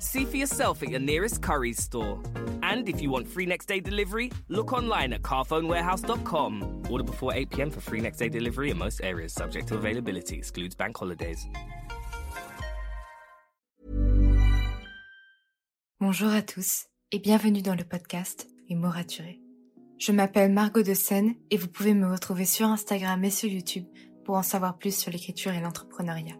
See for yourself at your nearest Curry's store. And if you want free next day delivery, look online at carphonewarehouse.com. Order before 8 pm for free next day delivery in most areas, subject to availability, excludes bank holidays. Bonjour à tous et bienvenue dans le podcast Les mots raturés. Je m'appelle Margot de Seine et vous pouvez me retrouver sur Instagram et sur YouTube pour en savoir plus sur l'écriture et l'entrepreneuriat.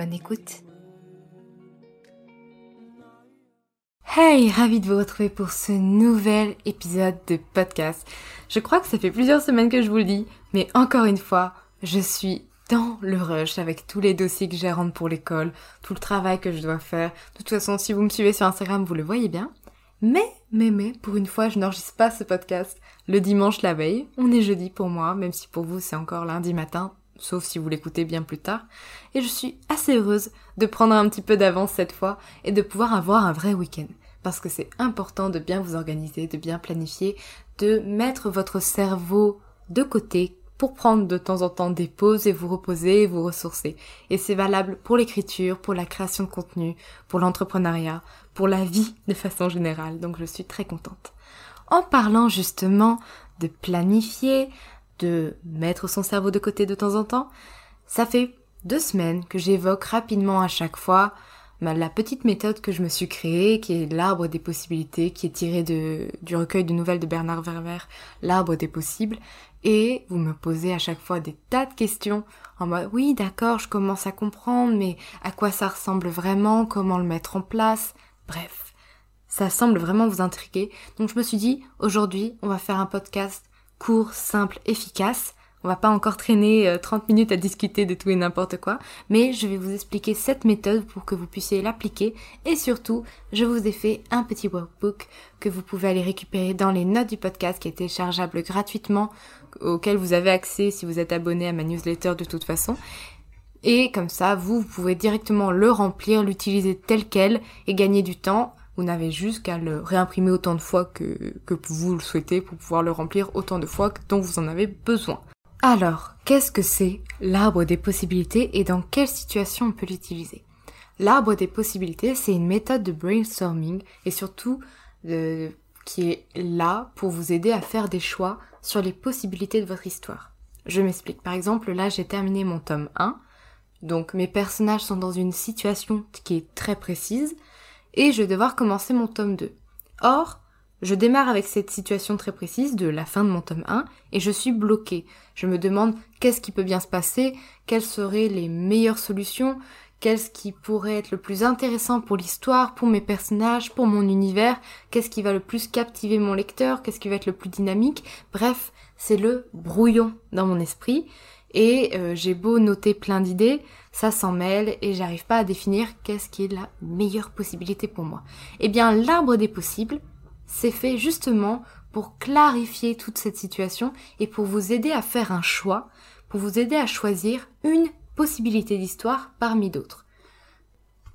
Bonne écoute. Hey, ravi de vous retrouver pour ce nouvel épisode de podcast. Je crois que ça fait plusieurs semaines que je vous le dis, mais encore une fois, je suis dans le rush avec tous les dossiers que j'ai à rendre pour l'école, tout le travail que je dois faire. De toute façon, si vous me suivez sur Instagram, vous le voyez bien. Mais, mais, mais, pour une fois, je n'enregistre pas ce podcast le dimanche la veille. On est jeudi pour moi, même si pour vous c'est encore lundi matin, sauf si vous l'écoutez bien plus tard. Et je suis assez heureuse de prendre un petit peu d'avance cette fois et de pouvoir avoir un vrai week-end. Parce que c'est important de bien vous organiser, de bien planifier, de mettre votre cerveau de côté pour prendre de temps en temps des pauses et vous reposer et vous ressourcer. Et c'est valable pour l'écriture, pour la création de contenu, pour l'entrepreneuriat, pour la vie de façon générale. Donc je suis très contente. En parlant justement de planifier, de mettre son cerveau de côté de temps en temps, ça fait deux semaines que j'évoque rapidement à chaque fois la petite méthode que je me suis créée, qui est l'arbre des possibilités, qui est tirée du recueil de nouvelles de Bernard Werber, l'arbre des possibles, et vous me posez à chaque fois des tas de questions en mode oui d'accord je commence à comprendre mais à quoi ça ressemble vraiment, comment le mettre en place, bref. Ça semble vraiment vous intriguer. Donc je me suis dit aujourd'hui on va faire un podcast court, simple, efficace. On va pas encore traîner 30 euh, minutes à discuter de tout et n'importe quoi, mais je vais vous expliquer cette méthode pour que vous puissiez l'appliquer et surtout, je vous ai fait un petit workbook que vous pouvez aller récupérer dans les notes du podcast qui est téléchargeable gratuitement auquel vous avez accès si vous êtes abonné à ma newsletter de toute façon. Et comme ça, vous, pouvez directement le remplir, l'utiliser tel quel et gagner du temps. Vous n'avez juste qu'à le réimprimer autant de fois que, vous le souhaitez pour pouvoir le remplir autant de fois dont vous en avez besoin. Alors, qu'est-ce que c'est l'arbre des possibilités et dans quelle situation on peut l'utiliser? L'arbre des possibilités, c'est une méthode de brainstorming et surtout de, qui est là pour vous aider à faire des choix sur les possibilités de votre histoire. Je m'explique. Par exemple, là, j'ai terminé mon tome 1. Donc, mes personnages sont dans une situation qui est très précise et je vais devoir commencer mon tome 2. Or, je démarre avec cette situation très précise de la fin de mon tome 1 et je suis bloquée. Je me demande qu'est-ce qui peut bien se passer, quelles seraient les meilleures solutions, qu'est-ce qui pourrait être le plus intéressant pour l'histoire, pour mes personnages, pour mon univers, qu'est-ce qui va le plus captiver mon lecteur, qu'est-ce qui va être le plus dynamique. Bref, c'est le brouillon dans mon esprit. Et euh, j'ai beau noter plein d'idées, ça s'en mêle et j'arrive pas à définir qu'est-ce qui est la meilleure possibilité pour moi. Eh bien, l'arbre des possibles, c'est fait justement pour clarifier toute cette situation et pour vous aider à faire un choix, pour vous aider à choisir une possibilités d'histoire parmi d'autres.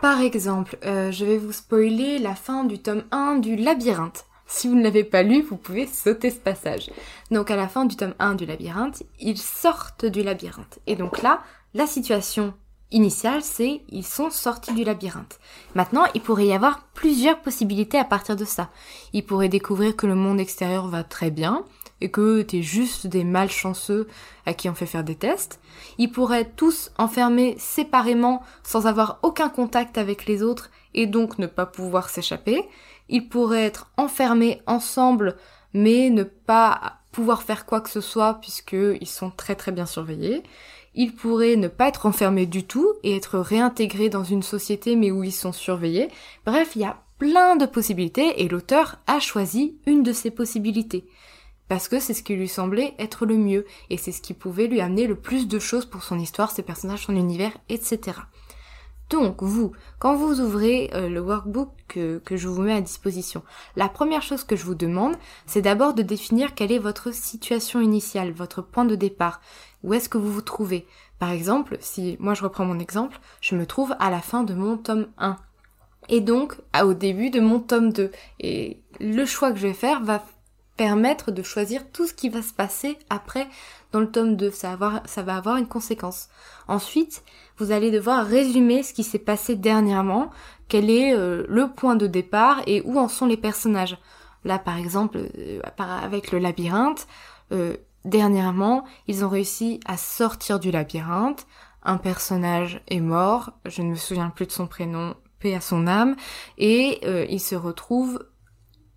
Par exemple, euh, je vais vous spoiler la fin du tome 1 du Labyrinthe. Si vous ne l'avez pas lu, vous pouvez sauter ce passage. Donc à la fin du tome 1 du labyrinthe, ils sortent du labyrinthe. Et donc là, la situation initiale, c'est ils sont sortis du labyrinthe. Maintenant, il pourrait y avoir plusieurs possibilités à partir de ça. Ils pourraient découvrir que le monde extérieur va très bien, et que t'es juste des malchanceux à qui on fait faire des tests. Ils pourraient tous enfermés séparément sans avoir aucun contact avec les autres et donc ne pas pouvoir s'échapper. Ils pourraient être enfermés ensemble mais ne pas pouvoir faire quoi que ce soit puisqu'ils sont très très bien surveillés. Ils pourraient ne pas être enfermés du tout et être réintégrés dans une société mais où ils sont surveillés. Bref, il y a plein de possibilités et l'auteur a choisi une de ces possibilités parce que c'est ce qui lui semblait être le mieux, et c'est ce qui pouvait lui amener le plus de choses pour son histoire, ses personnages, son univers, etc. Donc, vous, quand vous ouvrez euh, le workbook que, que, je vous mets à disposition, la première chose que je vous demande, c'est d'abord de définir quelle est votre situation initiale, votre point de départ. Où est-ce que vous vous trouvez? Par exemple, si moi je reprends mon exemple, je me trouve à la fin de mon tome 1. Et donc, au début de mon tome 2. Et le choix que je vais faire va permettre de choisir tout ce qui va se passer après dans le tome 2. Ça va avoir, ça va avoir une conséquence. Ensuite, vous allez devoir résumer ce qui s'est passé dernièrement, quel est euh, le point de départ et où en sont les personnages. Là, par exemple, euh, avec le labyrinthe, euh, dernièrement, ils ont réussi à sortir du labyrinthe. Un personnage est mort, je ne me souviens plus de son prénom, paix à son âme, et il se retrouve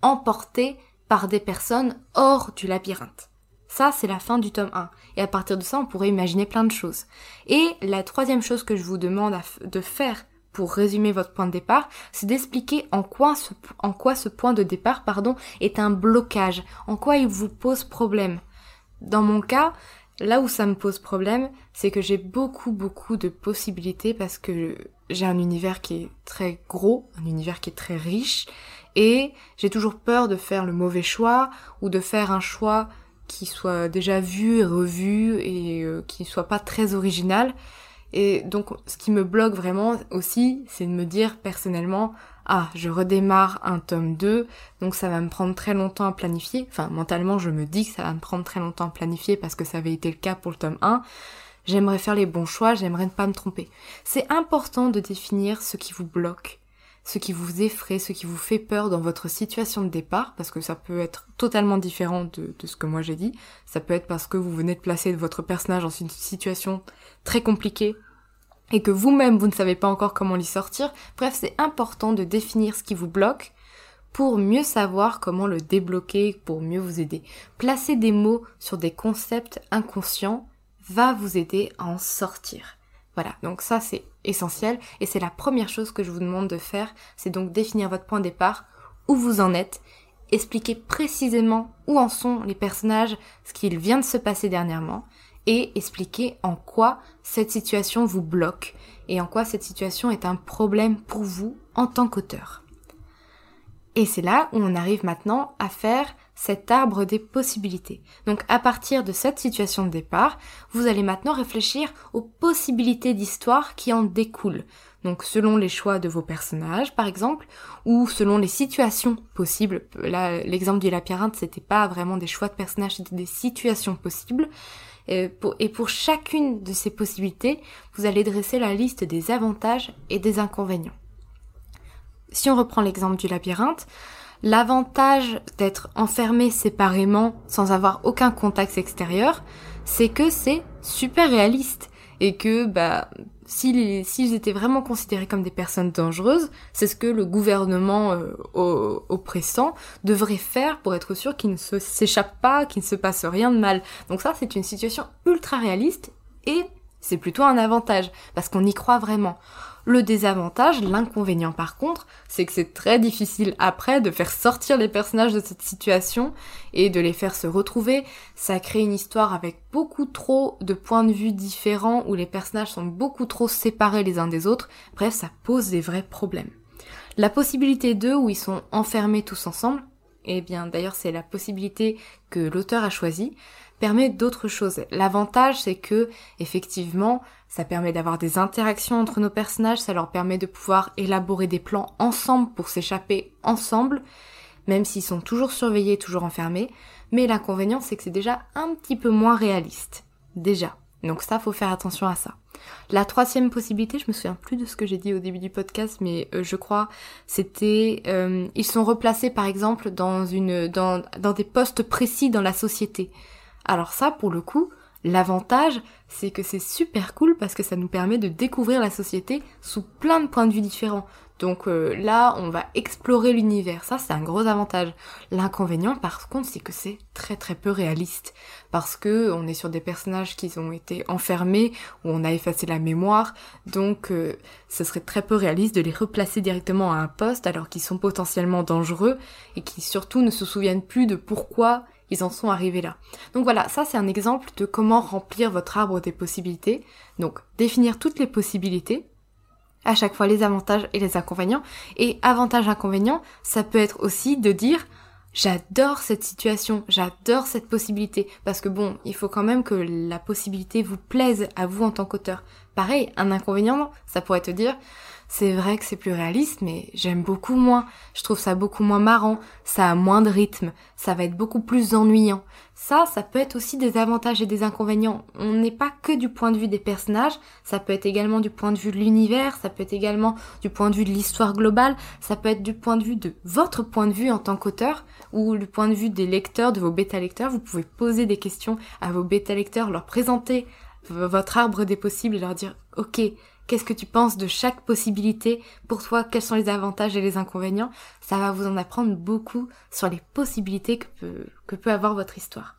emporté par des personnes hors du labyrinthe. Ça, c'est la fin du tome 1. Et à partir de ça, on pourrait imaginer plein de choses. Et la troisième chose que je vous demande de faire pour résumer votre point de départ, c'est d'expliquer en quoi ce, en quoi ce point de départ, pardon, est un blocage, en quoi il vous pose problème. Dans mon cas, là où ça me pose problème, c'est que j'ai beaucoup beaucoup de possibilités parce que j'ai un univers qui est très gros, un univers qui est très riche, et j'ai toujours peur de faire le mauvais choix ou de faire un choix qui soit déjà vu et revu et euh, qui soit pas très original. Et donc ce qui me bloque vraiment aussi, c'est de me dire personnellement, ah, je redémarre un tome 2, donc ça va me prendre très longtemps à planifier. Enfin, mentalement, je me dis que ça va me prendre très longtemps à planifier parce que ça avait été le cas pour le tome 1. J'aimerais faire les bons choix, j'aimerais ne pas me tromper. C'est important de définir ce qui vous bloque ce qui vous effraie, ce qui vous fait peur dans votre situation de départ, parce que ça peut être totalement différent de, ce que moi j'ai dit. Ça peut être parce que vous venez de placer votre personnage dans une situation très compliquée et que vous-même vous ne savez pas encore comment l'y sortir. Bref, c'est important de définir ce qui vous bloque pour mieux savoir comment le débloquer, pour mieux vous aider. Placer des mots sur des concepts inconscients va vous aider à en sortir. Voilà, donc ça c'est essentiel et c'est la première chose que je vous demande de faire, c'est donc définir votre point de départ, où vous en êtes, expliquer précisément où en sont les personnages, ce qu'il vient de se passer dernièrement et expliquer en quoi cette situation vous bloque et en quoi cette situation est un problème pour vous en tant qu'auteur. Et c'est là où on arrive maintenant à faire cet arbre des possibilités. Donc à partir de cette situation de départ, vous allez maintenant réfléchir aux possibilités d'histoire qui en découlent. Donc selon les choix de vos personnages par exemple, ou selon les situations possibles. Là, l'exemple du labyrinthe, c'était pas vraiment des choix de personnages, c'était des situations possibles. Et pour, chacune de ces possibilités, vous allez dresser la liste des avantages et des inconvénients. Si on reprend l'exemple du labyrinthe, L'avantage d'être enfermé séparément sans avoir aucun contact extérieur, c'est que c'est super réaliste et que bah s'ils étaient vraiment considérés comme des personnes dangereuses, c'est ce que le gouvernement euh, oppressant devrait faire pour être sûr qu'ils ne s'échappent pas, qu'il ne se passe rien de mal. Donc ça, c'est une situation ultra réaliste et c'est plutôt un avantage parce qu'on y croit vraiment. Le désavantage, l'inconvénient par contre, c'est que c'est très difficile après de faire sortir les personnages de cette situation et de les faire se retrouver. Ça crée une histoire avec beaucoup trop de points de vue différents où les personnages sont beaucoup trop séparés les uns des autres. Bref, ça pose des vrais problèmes. La possibilité 2 où ils sont enfermés tous ensemble, eh bien d'ailleurs c'est la possibilité que l'auteur a choisie, permet d'autres choses. L'avantage, c'est que, effectivement, ça permet d'avoir des interactions entre nos personnages, ça leur permet de pouvoir élaborer des plans ensemble pour s'échapper ensemble. même s'ils sont toujours surveillés, toujours enfermés, mais l'inconvénient c'est que c'est déjà un petit peu moins réaliste. Déjà. Donc ça, faut faire attention à ça. La troisième possibilité, je me souviens plus de ce que j'ai dit au début du podcast, mais euh, je crois c'était euh, ils sont replacés par exemple dans une dans, dans des postes précis dans la société. Alors ça, pour le coup, l'avantage, c'est que c'est super cool parce que ça nous permet de découvrir la société sous plein de points de vue différents. Donc euh, là, on va explorer l'univers. Ça, c'est un gros avantage. L'inconvénient, par contre, c'est que c'est très très peu réaliste. Parce que on est sur des personnages qui ont été enfermés, où on a effacé la mémoire. Donc, euh, ce serait très peu réaliste de les replacer directement à un poste alors qu'ils sont potentiellement dangereux et qui surtout ne se souviennent plus de pourquoi ils en sont arrivés là. Donc voilà, ça c'est un exemple de comment remplir votre arbre des possibilités. Donc définir toutes les possibilités, à chaque fois les avantages et les inconvénients. Et avantage inconvénient, ça peut être aussi de dire j'adore cette situation, j'adore cette possibilité. Parce que bon, il faut quand même que la possibilité vous plaise à vous en tant qu'auteur. Pareil, un inconvénient, ça pourrait te dire c'est vrai que c'est plus réaliste, mais j'aime beaucoup moins. Je trouve ça beaucoup moins marrant, ça a moins de rythme, ça va être beaucoup plus ennuyant. Ça, ça peut être aussi des avantages et des inconvénients. On n'est pas que du point de vue des personnages, ça peut être également du point de vue de l'univers, ça peut être également du point de vue de l'histoire globale, ça peut être du point de vue de votre point de vue en tant qu'auteur, ou du point de vue des lecteurs, de vos bêta-lecteurs. Vous pouvez poser des questions à vos bêta-lecteurs, leur présenter votre arbre des possibles et leur dire, ok, Qu'est-ce que tu penses de chaque possibilité Pour toi, quels sont les avantages et les inconvénients? Ça va vous en apprendre beaucoup sur les possibilités que peut, que peut avoir votre histoire.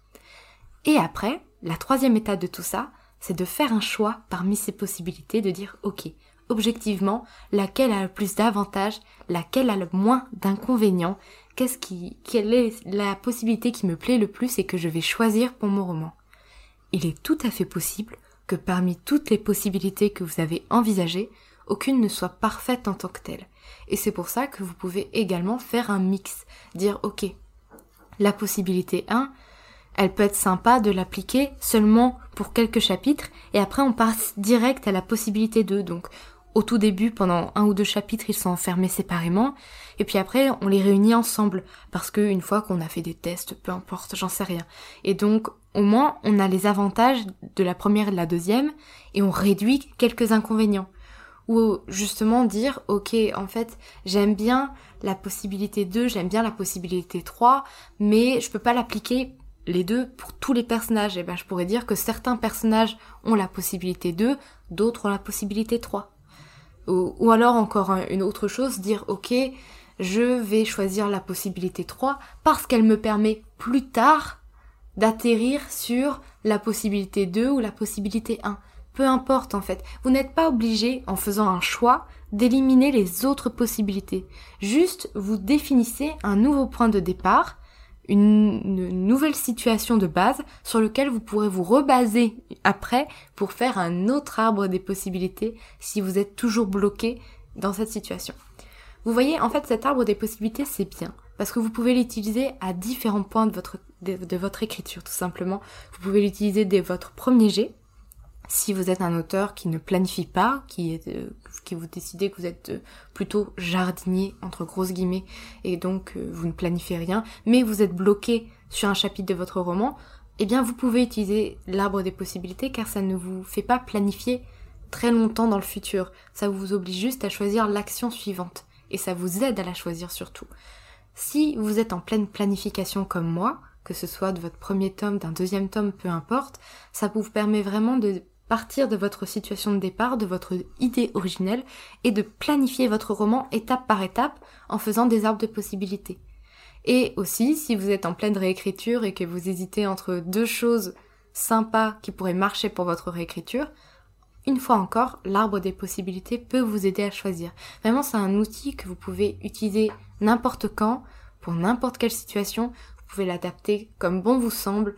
Et après, la troisième étape de tout ça, c'est de faire un choix parmi ces possibilités, de dire ok, objectivement, laquelle a le plus d'avantages, laquelle a le moins d'inconvénients, qu'est-ce qui, quelle est la possibilité qui me plaît le plus et que je vais choisir pour mon roman? Il est tout à fait possible que parmi toutes les possibilités que vous avez envisagées, aucune ne soit parfaite en tant que telle. Et c'est pour ça que vous pouvez également faire un mix, dire ok, la possibilité 1, elle peut être sympa de l'appliquer seulement pour quelques chapitres et après on passe direct à la possibilité 2. Donc au tout début, pendant un ou deux chapitres, ils sont enfermés séparément, et puis après, on les réunit ensemble, parce qu'une fois qu'on a fait des tests, peu importe, j'en sais rien. Et donc, au moins, on a les avantages de la première et de la deuxième, et on réduit quelques inconvénients. Ou justement dire, ok, en fait, j'aime bien la possibilité 2, j'aime bien la possibilité 3, mais je peux pas l'appliquer les deux pour tous les personnages. Et eh ben, je pourrais dire que certains personnages ont la possibilité 2, d'autres ont la possibilité 3. Ou, alors encore une autre chose, dire ok, je vais choisir la possibilité 3 parce qu'elle me permet plus tard d'atterrir sur la possibilité 2 ou la possibilité 1. Peu importe en fait, vous n'êtes pas obligé en faisant un choix d'éliminer les autres possibilités. Juste, vous définissez un nouveau point de départ une, nouvelle situation de base sur lequel vous pourrez vous rebaser après pour faire un autre arbre des possibilités si vous êtes toujours bloqué dans cette situation. Vous voyez, en fait, cet arbre des possibilités, c'est bien parce que vous pouvez l'utiliser à différents points de votre, de votre écriture, tout simplement. Vous pouvez l'utiliser dès votre premier jet, si vous êtes un auteur qui ne planifie pas, qui, euh, qui vous décidez que vous êtes euh, plutôt jardinier entre grosses guillemets et donc euh, vous ne planifiez rien, mais vous êtes bloqué sur un chapitre de votre roman, eh bien vous pouvez utiliser l'arbre des possibilités car ça ne vous fait pas planifier très longtemps dans le futur. Ça vous oblige juste à choisir l'action suivante et ça vous aide à la choisir surtout. Si vous êtes en pleine planification comme moi, que ce soit de votre premier tome, d'un deuxième tome, peu importe, ça vous permet vraiment de partir de votre situation de départ, de votre idée originelle, et de planifier votre roman étape par étape en faisant des arbres de possibilités. Et aussi, si vous êtes en pleine réécriture et que vous hésitez entre deux choses sympas qui pourraient marcher pour votre réécriture, une fois encore, l'arbre des possibilités peut vous aider à choisir. Vraiment, c'est un outil que vous pouvez utiliser n'importe quand, pour n'importe quelle situation. Vous pouvez l'adapter comme bon vous semble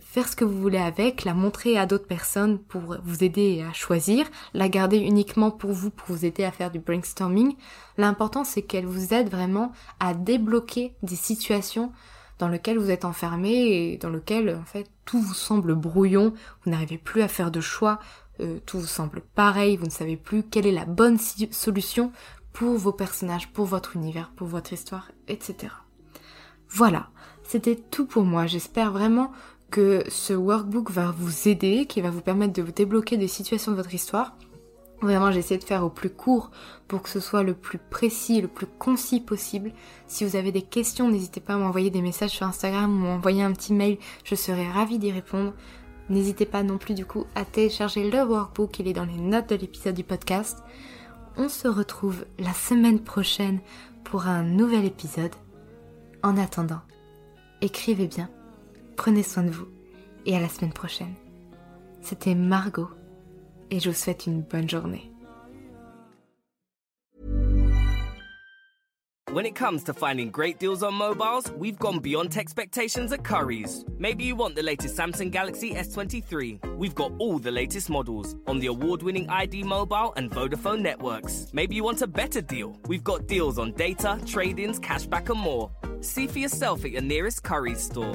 faire ce que vous voulez avec, la montrer à d'autres personnes pour vous aider à choisir, la garder uniquement pour vous, pour vous aider à faire du brainstorming. L'important c'est qu'elle vous aide vraiment à débloquer des situations dans lesquelles vous êtes enfermé et dans lesquelles en fait tout vous semble brouillon, vous n'arrivez plus à faire de choix, euh, tout vous semble pareil, vous ne savez plus quelle est la bonne solution pour vos personnages, pour votre univers, pour votre histoire, etc. Voilà, c'était tout pour moi. J'espère vraiment que ce workbook va vous aider, qui va vous permettre de vous débloquer des situations de votre histoire. Vraiment, j'ai essayé de faire au plus court pour que ce soit le plus précis, le plus concis possible. Si vous avez des questions, n'hésitez pas à m'envoyer des messages sur Instagram ou m'envoyer un petit mail, je serai ravie d'y répondre. N'hésitez pas non plus du coup à télécharger le workbook, il est dans les notes de l'épisode du podcast. On se retrouve la semaine prochaine pour un nouvel épisode. En attendant, écrivez bien, prenez soin de vous et à la semaine prochaine. C'était Margot et je vous souhaite une bonne journée. When it comes to finding great deals on mobiles, we've gone beyond expectations at Curry's. Maybe you want the latest Samsung Galaxy S23. We've got all the latest models on the award winning ID Mobile and Vodafone networks. Maybe you want a better deal. We've got deals on data, trade ins, cashback, and more. See for yourself at your nearest Curry's store.